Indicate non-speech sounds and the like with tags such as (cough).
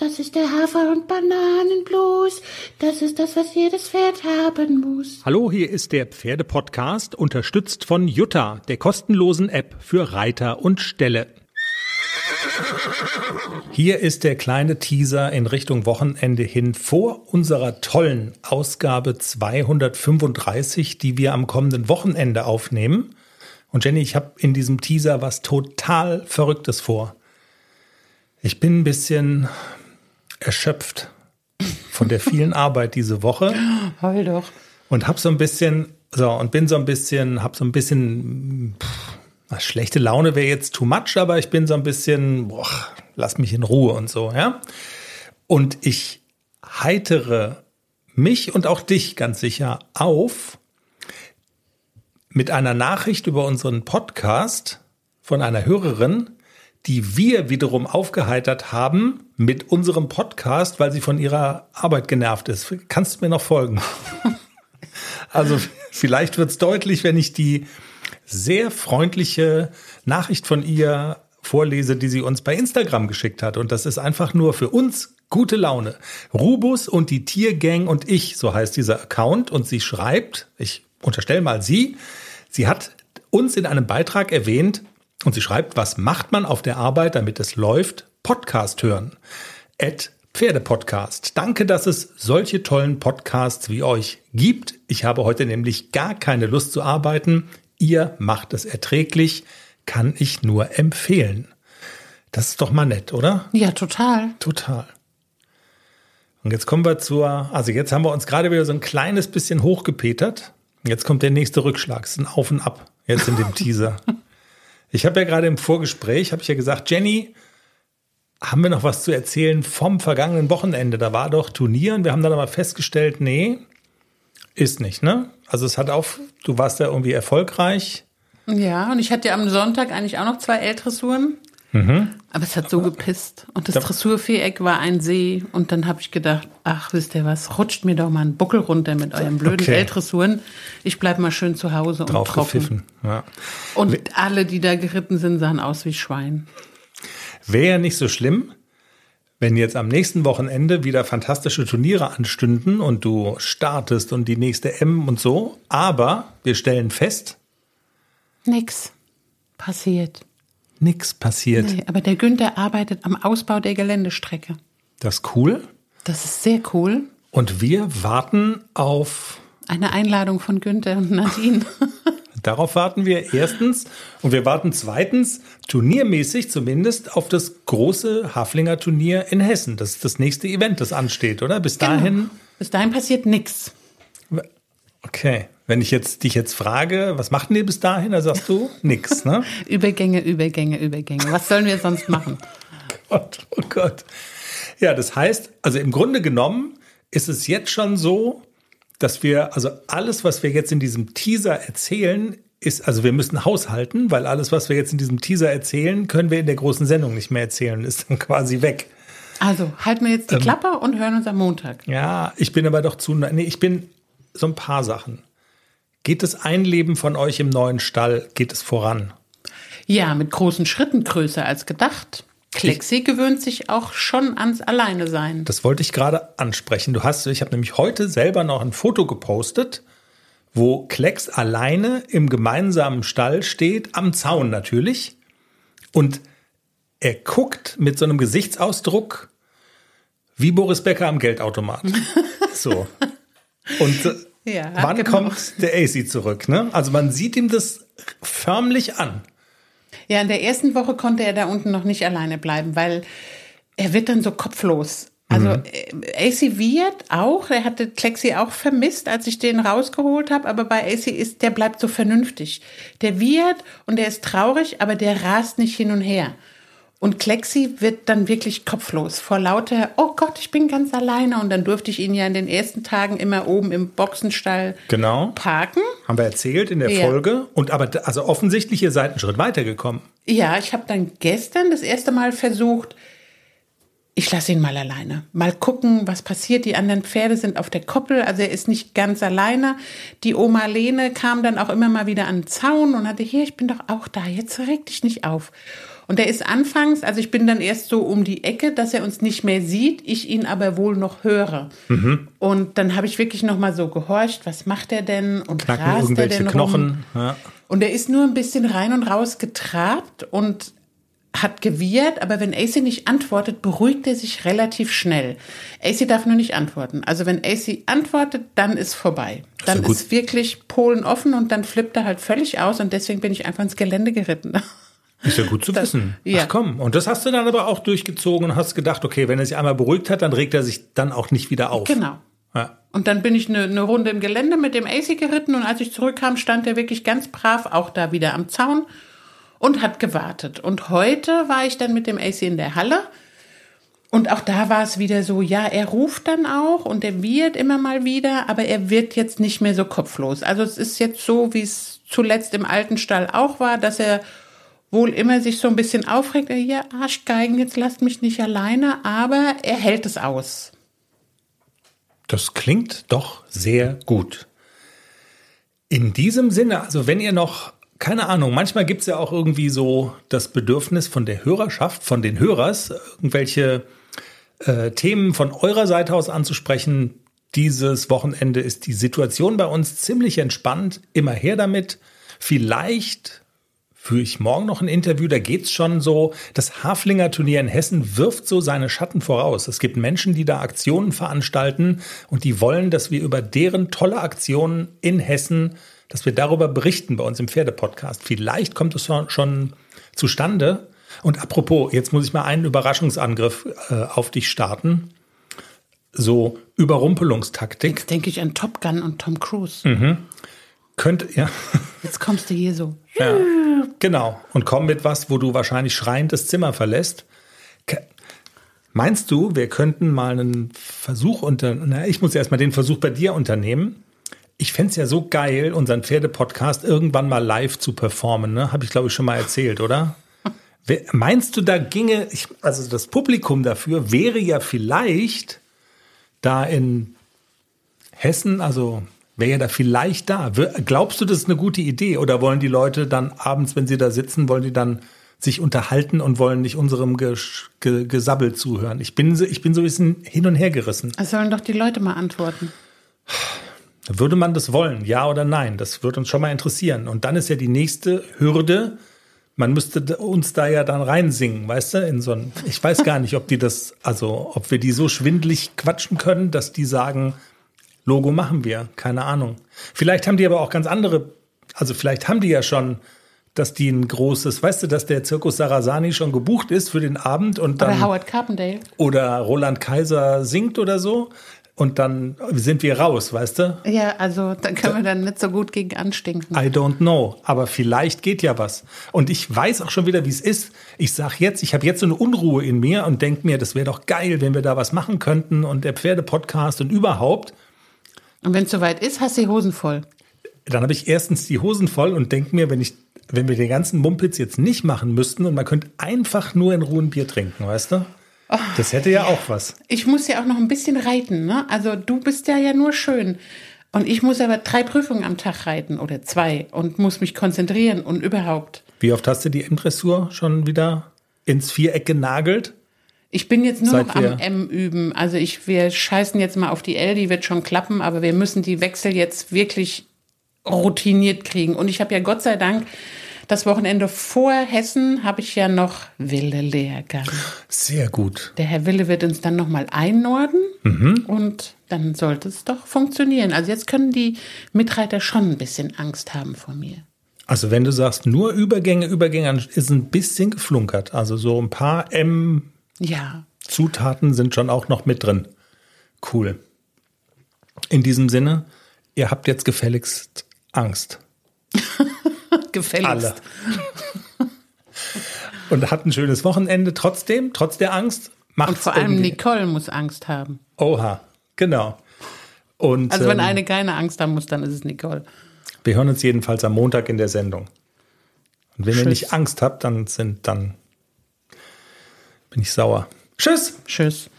Das ist der Hafer- und Bananenblues. Das ist das, was jedes Pferd haben muss. Hallo, hier ist der Pferdepodcast, unterstützt von Jutta, der kostenlosen App für Reiter und Ställe. Hier ist der kleine Teaser in Richtung Wochenende hin vor unserer tollen Ausgabe 235, die wir am kommenden Wochenende aufnehmen. Und Jenny, ich habe in diesem Teaser was total Verrücktes vor. Ich bin ein bisschen erschöpft von der vielen Arbeit diese Woche. (gasps) Heul doch. Und hab so ein bisschen, so, und bin so ein bisschen, hab so ein bisschen, pff, schlechte Laune wäre jetzt too much, aber ich bin so ein bisschen, boah, lass mich in Ruhe und so, ja. Und ich heitere mich und auch dich ganz sicher auf mit einer Nachricht über unseren Podcast von einer Hörerin, die wir wiederum aufgeheitert haben mit unserem Podcast, weil sie von ihrer Arbeit genervt ist. Kannst du mir noch folgen? (laughs) also vielleicht wird es deutlich, wenn ich die sehr freundliche Nachricht von ihr vorlese, die sie uns bei Instagram geschickt hat. Und das ist einfach nur für uns gute Laune. Rubus und die Tiergang und ich, so heißt dieser Account. Und sie schreibt, ich unterstelle mal sie, sie hat uns in einem Beitrag erwähnt, und sie schreibt, was macht man auf der Arbeit, damit es läuft? Podcast hören. At Pferdepodcast. Danke, dass es solche tollen Podcasts wie euch gibt. Ich habe heute nämlich gar keine Lust zu arbeiten. Ihr macht es erträglich. Kann ich nur empfehlen. Das ist doch mal nett, oder? Ja, total. Total. Und jetzt kommen wir zur, also jetzt haben wir uns gerade wieder so ein kleines bisschen hochgepetert. Jetzt kommt der nächste Rückschlag. Es ist ein Auf und Ab jetzt in dem (laughs) Teaser. Ich habe ja gerade im Vorgespräch, habe ich ja gesagt, Jenny, haben wir noch was zu erzählen vom vergangenen Wochenende? Da war doch Turnier und wir haben dann aber festgestellt, nee, ist nicht, ne? Also es hat auch, du warst ja irgendwie erfolgreich. Ja, und ich hatte ja am Sonntag eigentlich auch noch zwei L-Dressuren. Mhm. Aber es hat so gepisst. Und das Dressurviereck war ein See. Und dann habe ich gedacht, ach, wisst ihr was, rutscht mir doch mal einen Buckel runter mit euren blöden okay. L-Dressuren. Ich bleib mal schön zu Hause und Drauf trocken. Ja. Und alle, die da geritten sind, sahen aus wie Schwein. Wäre ja nicht so schlimm, wenn jetzt am nächsten Wochenende wieder fantastische Turniere anstünden und du startest und die nächste M und so. Aber wir stellen fest, nix passiert nichts passiert. Nee, aber der Günther arbeitet am Ausbau der Geländestrecke. Das ist cool. Das ist sehr cool. Und wir warten auf eine Einladung von Günther und Nadine. (laughs) Darauf warten wir erstens und wir warten zweitens, turniermäßig zumindest, auf das große Haflinger Turnier in Hessen. Das ist das nächste Event, das ansteht, oder? Bis genau. dahin. Bis dahin passiert nichts. Okay. Wenn ich jetzt dich jetzt frage, was macht ihr bis dahin, dann sagst du (laughs) nix, ne? Übergänge, Übergänge, Übergänge. Was sollen wir sonst machen? (laughs) oh Gott, oh Gott. Ja, das heißt, also im Grunde genommen ist es jetzt schon so, dass wir, also alles, was wir jetzt in diesem Teaser erzählen, ist, also wir müssen haushalten, weil alles, was wir jetzt in diesem Teaser erzählen, können wir in der großen Sendung nicht mehr erzählen, ist dann quasi weg. Also halten wir jetzt die ähm, Klappe und hören uns am Montag. Ja, ich bin aber doch zu, nee, ich bin so ein paar Sachen. Geht das Einleben von euch im neuen Stall, geht es voran? Ja, mit großen Schritten größer als gedacht. Klexi gewöhnt sich auch schon ans Alleine sein. Das wollte ich gerade ansprechen. Du hast, ich habe nämlich heute selber noch ein Foto gepostet, wo Klecks alleine im gemeinsamen Stall steht, am Zaun natürlich. Und er guckt mit so einem Gesichtsausdruck wie Boris Becker am Geldautomat. (laughs) so. Und äh, ja, Wann genau. kommt der AC zurück? Ne? Also man sieht ihm das förmlich an. Ja, in der ersten Woche konnte er da unten noch nicht alleine bleiben, weil er wird dann so kopflos. Also mhm. Äh, AC wird auch, er hatte Klexi auch vermisst, als ich den rausgeholt habe, aber bei AC ist, der bleibt so vernünftig. Der wird und der ist traurig, aber der rast nicht hin und her. Und Klexi wird dann wirklich kopflos vor lauter, oh Gott, ich bin ganz alleine. Und dann durfte ich ihn ja in den ersten Tagen immer oben im Boxenstall genau. parken. Haben wir erzählt in der ja. Folge. Und aber, also offensichtlich, ihr seid einen Schritt weitergekommen. Ja, ich habe dann gestern das erste Mal versucht, ich lasse ihn mal alleine. Mal gucken, was passiert. Die anderen Pferde sind auf der Koppel, also er ist nicht ganz alleine. Die Oma Lene kam dann auch immer mal wieder an den Zaun und hatte, hier, ich bin doch auch da, jetzt reg dich nicht auf. Und er ist anfangs, also ich bin dann erst so um die Ecke, dass er uns nicht mehr sieht, ich ihn aber wohl noch höre. Mhm. Und dann habe ich wirklich noch mal so gehorcht, was macht er denn und Knacken rast er denn Knochen. rum? Ja. Und er ist nur ein bisschen rein und raus getrabt und hat gewirrt, aber wenn AC nicht antwortet, beruhigt er sich relativ schnell. AC darf nur nicht antworten. Also wenn AC antwortet, dann ist vorbei. Dann gut. ist wirklich Polen offen und dann flippt er halt völlig aus und deswegen bin ich einfach ins Gelände geritten. (laughs) Ist ja gut zu Das- wissen. ja. Ach komm, und das hast du dann aber auch durchgezogen und hast gedacht, okay, wenn er sich einmal beruhigt hat, dann regt er sich dann auch nicht wieder auf. Genau. Ja. Und dann bin ich eine, eine Runde im Gelände mit dem AC geritten und als ich zurückkam, stand er wirklich ganz brav auch da wieder am Zaun und hat gewartet. Und heute war ich dann mit dem AC in der Halle und auch da war es wieder so, ja, er ruft dann auch und er wird immer mal wieder, aber er wird jetzt nicht mehr so kopflos. Also es ist jetzt so, wie es zuletzt im alten Stall auch war, dass er wohl immer sich so ein bisschen aufregt, ja, Arschgeigen, jetzt lasst mich nicht alleine, aber er hält es aus. Das klingt doch sehr gut. In diesem Sinne, also wenn ihr noch, keine Ahnung, manchmal gibt es ja auch irgendwie so das Bedürfnis von der Hörerschaft, von den Hörers, irgendwelche äh, Themen von eurer Seite aus anzusprechen. Dieses Wochenende ist die Situation bei uns ziemlich entspannt. Immer her damit. Vielleicht führe ich morgen noch ein Interview, da geht's schon so, das Haflinger Turnier in Hessen wirft so seine Schatten voraus. Es gibt Menschen, die da Aktionen veranstalten und die wollen, dass wir über deren tolle Aktionen in Hessen, dass wir darüber berichten bei uns im Pferdepodcast. Vielleicht kommt es schon- zustande. Und apropos, jetzt muss ich mal einen Überraschungsangriff äh, auf dich starten. So Überrumpelungstaktik. Jetzt denke ich an Top Gun und Tom Cruise. Könnte, ja. (laughs) Jetzt kommst du hier so. Ja, genau. Und komm mit was, wo du wahrscheinlich schreiend das Zimmer verlässt. Meinst du, wir könnten mal einen Versuch unter, na, ich muss erstmal den Versuch bei dir unternehmen. Ich fänd's ja so geil, unseren Pferdepodcast irgendwann mal live zu performen, ne? Habe ich, glaube ich, schon mal erzählt, oder? (laughs) Meinst du, da ginge, ich, also das Publikum dafür wäre ja vielleicht da in Hessen, also wäre ja da vielleicht da. Glaubst du, das ist eine gute Idee? Oder wollen die Leute dann abends, wenn sie da sitzen, wollen die dann sich unterhalten und wollen nicht unserem Gesch- Ge Gesabbel zuhören? Ich bin, so- ich bin so ein bisschen hin und her gerissen. Es sollen doch die Leute mal antworten. Würde man das wollen, ja oder nein? Das würde uns schon mal interessieren. Und dann ist ja die nächste Hürde, man müsste uns da ja dann reinsingen, weißt du, in so ein, ich weiß gar nicht, ob die das, also ob wir die so schwindlig quatschen können, dass die sagen, Logo machen wir, keine Ahnung. Vielleicht haben die aber auch ganz andere, also vielleicht haben die ja schon, dass die ein großes, weißt du, dass der Zirkus Sarasani schon gebucht ist für den Abend und dann Oder Howard Carpendale. oder Roland Kaiser singt oder so und dann sind wir raus, weißt du? Ja, also da können wir dann nicht so gut gegen anstinken. I don't know, aber vielleicht geht ja was. Und ich weiß auch schon wieder, wie es ist. Ich sag jetzt, ich habe jetzt so eine Unruhe in mir und denk mir, das wäre doch geil, wenn wir da was machen könnten und der Pferdepodcast und überhaupt. Und wenn es soweit ist, hast du die Hosen voll. Dann habe ich erstens die Hosen voll und denk mir, wenn ich, wenn wir den ganzen Mumpitz jetzt nicht machen müssten und man könnte einfach nur in Ruhe ein Bier trinken, weißt du? Das hätte ja auch was. Ich muss ja auch noch ein bisschen reiten, ne? Also du bist ja ja nur schön. Und ich muss aber drei Prüfungen am Tag reiten oder zwei und muss mich konzentrieren und überhaupt. Wie oft hast du die M-Dressur schon wieder ins Viereck genagelt? Ich bin jetzt nur Seit noch am M üben. Also ich, wir scheißen jetzt mal auf die L, die wird schon klappen, aber wir müssen die Wechsel jetzt wirklich routiniert kriegen. Und ich habe ja Gott sei Dank das Wochenende vor Hessen habe ich ja noch Wille-Lehrgang. Sehr gut. Der Herr Wille wird uns dann nochmal einnorden und dann sollte es doch funktionieren. Also jetzt können die Mitreiter schon ein bisschen Angst haben vor mir. Also wenn du sagst, nur Übergänge, Übergänge, ist ein bisschen geflunkert. Also so ein paar M-Zutaten Ja, sind schon auch noch mit drin. Cool. In diesem Sinne, ihr habt jetzt gefälligst Angst. (laughs) (laughs) gefälligst. Alle. Und habt ein schönes Wochenende trotzdem, trotz der Angst. Macht's Und vor allem irgendwie. Nicole muss Angst haben. Oha, genau. Und Also wenn ähm, eine keine Angst haben muss, dann ist es Nicole. wir hören uns jedenfalls am Montag in der Sendung. Und wenn ihr Tschüss. nicht Angst habt, dann sind, dann bin ich sauer. Tschüss. Tschüss.